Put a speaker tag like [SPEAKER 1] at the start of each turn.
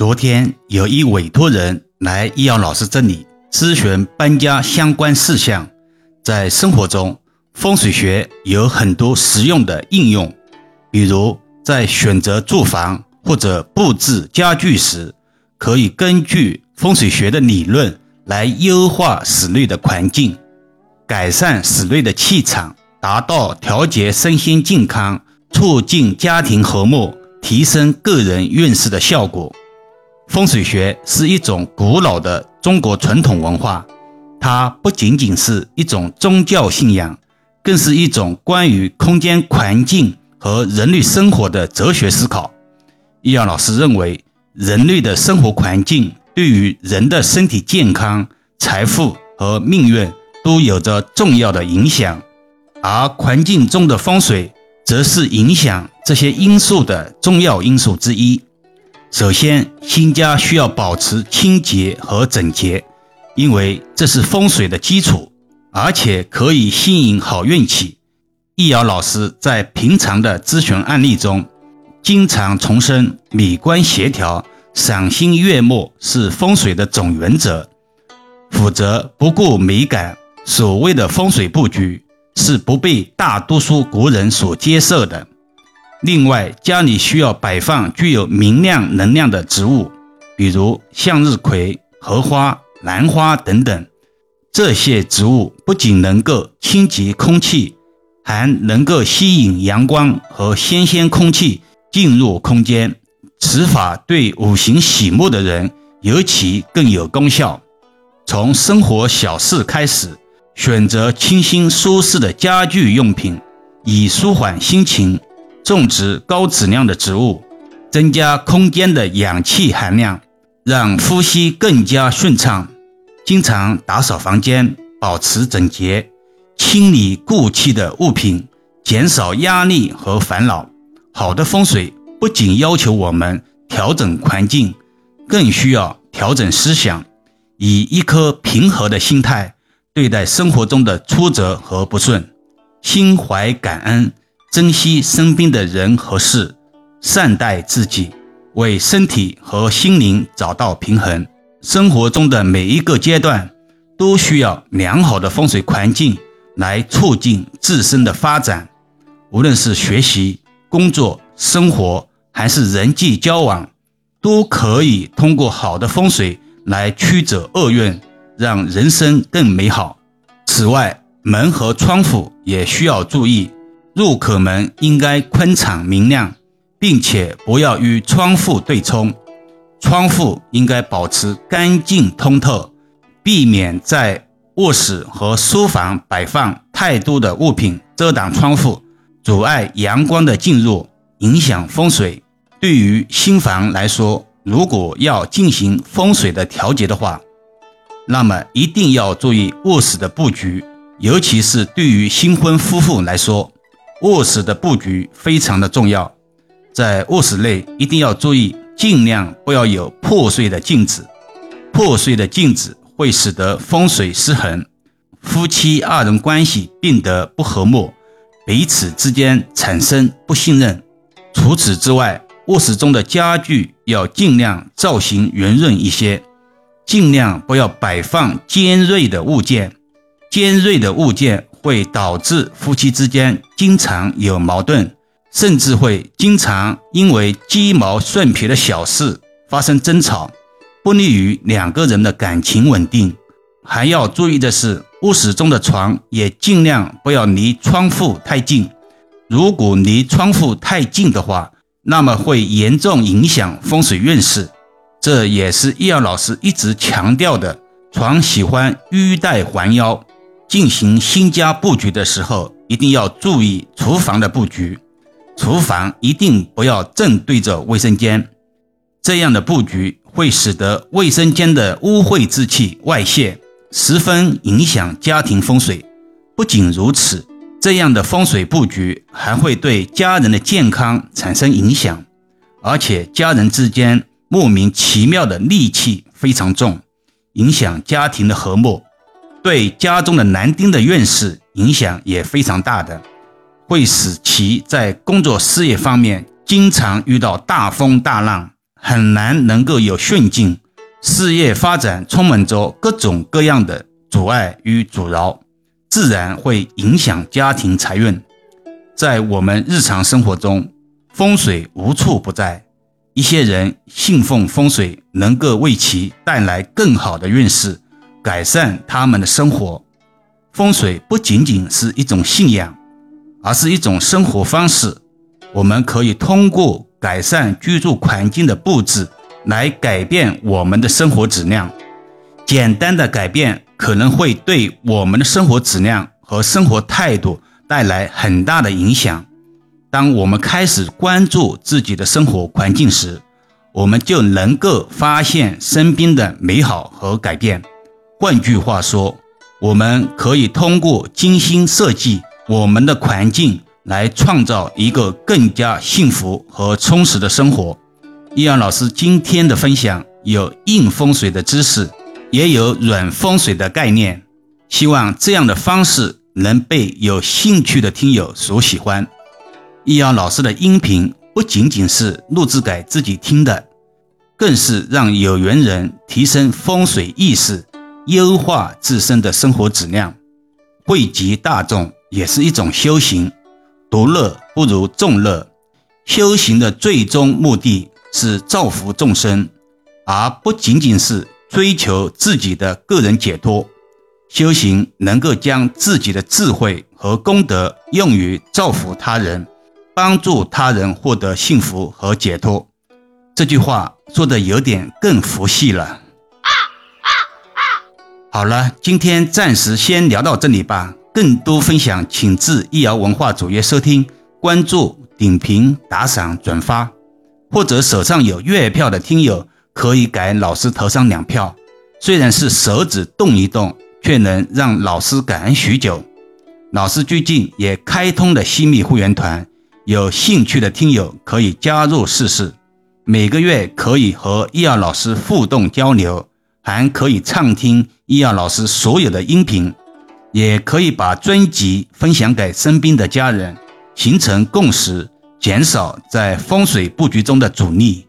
[SPEAKER 1] 昨天有一委托人来易遥老师这里咨询搬家相关事项。在生活中，风水学有很多实用的应用，比如在选择住房或者布置家具时，可以根据风水学的理论来优化室内的环境，改善室内的气场，达到调节身心健康、促进家庭和睦、提升个人运势的效果。风水学是一种古老的中国传统文化，它不仅仅是一种宗教信仰，更是一种关于空间环境和人类生活的哲学思考。易阳老师认为，人类的生活环境对于人的身体健康、财富和命运都有着重要的影响，而环境中的风水则是影响这些因素的重要因素之一。首先，新家需要保持清洁和整洁，因为这是风水的基础，而且可以吸引好运气。易遥老师在平常的咨询案例中，经常重申美观协调、赏心悦目是风水的总原则，否则不顾美感。所谓的风水布局是不被大多数国人所接受的。另外，家里需要摆放具有明亮能量的植物，比如向日葵、荷花、兰花等等。这些植物不仅能够清洁空气，还能够吸引阳光和新鲜空气进入空间。此法对五行喜木的人尤其更有功效。从生活小事开始，选择清新舒适的家具用品，以舒缓心情。种植高质量的植物，增加空间的氧气含量，让呼吸更加顺畅。经常打扫房间，保持整洁，清理过气的物品，减少压力和烦恼。好的风水不仅要求我们调整环境，更需要调整思想，以一颗平和的心态对待生活中的挫折和不顺，心怀感恩。珍惜身边的人和事，善待自己，为身体和心灵找到平衡。生活中的每一个阶段都需要良好的风水环境来促进自身的发展。无论是学习、工作、生活，还是人际交往，都可以通过好的风水来驱走厄运，让人生更美好。此外，门和窗户也需要注意。入口门应该宽敞明亮，并且不要与窗户对冲。窗户应该保持干净通透，避免在卧室和书房摆放太多的物品遮挡窗户，阻碍阳光的进入，影响风水。对于新房来说，如果要进行风水的调节的话，那么一定要注意卧室的布局，尤其是对于新婚夫妇来说。卧室的布局非常的重要，在卧室内一定要注意，尽量不要有破碎的镜子。破碎的镜子会使得风水失衡，夫妻二人关系变得不和睦，彼此之间产生不信任。除此之外，卧室中的家具要尽量造型圆润一些，尽量不要摆放尖锐的物件。尖锐的物件。会导致夫妻之间经常有矛盾，甚至会经常因为鸡毛蒜皮的小事发生争吵，不利于两个人的感情稳定。还要注意的是，卧室中的床也尽量不要离窗户太近。如果离窗户太近的话，那么会严重影响风水运势。这也是易阳老师一直强调的：床喜欢玉带环腰。进行新家布局的时候，一定要注意厨房的布局。厨房一定不要正对着卫生间，这样的布局会使得卫生间的污秽之气外泄，十分影响家庭风水。不仅如此，这样的风水布局还会对家人的健康产生影响，而且家人之间莫名其妙的戾气非常重，影响家庭的和睦。对家中的男丁的运势影响也非常大的，会使其在工作事业方面经常遇到大风大浪，很难能够有顺境，事业发展充满着各种各样的阻碍与阻挠，自然会影响家庭财运。在我们日常生活中，风水无处不在。一些人信奉风水，能够为其带来更好的运势，改善他们的生活。风水不仅仅是一种信仰，而是一种生活方式。我们可以通过改善居住环境的布置来改变我们的生活质量。简单的改变可能会对我们的生活质量和生活态度带来很大的影响。当我们开始关注自己的生活环境时，我们就能够发现身边的美好和改变。换句话说，我们可以通过精心设计我们的环境，来创造一个更加幸福和充实的生活。易阳老师今天的分享有硬风水的知识，也有软风水的概念，希望这样的方式能被有兴趣的听友所喜欢。易阳老师的音频不仅仅是录制给自己听的，更是让有缘人提升风水意识。优化自身的生活质量，惠及大众也是一种修行。独乐不如众乐，修行的最终目的是造福众生，而不仅仅是追求自己的个人解脱。修行能够将自己的智慧和功德用于造福他人，帮助他人获得幸福和解脱。这句话说的有点更佛系了。好了，今天暂时先聊到这里吧。更多分享，请至易瑶文化主页收听、关注、点评、打赏、转发，或者手上有月票的听友可以给老师投上两票。虽然是手指动一动，却能让老师感恩许久。老师最近也开通了新密会员团，有兴趣的听友可以加入试试。每个月可以和易瑶老师互动交流。还可以畅听易阳老师所有的音频，也可以把专辑分享给身边的家人，形成共识，减少在风水布局中的阻力。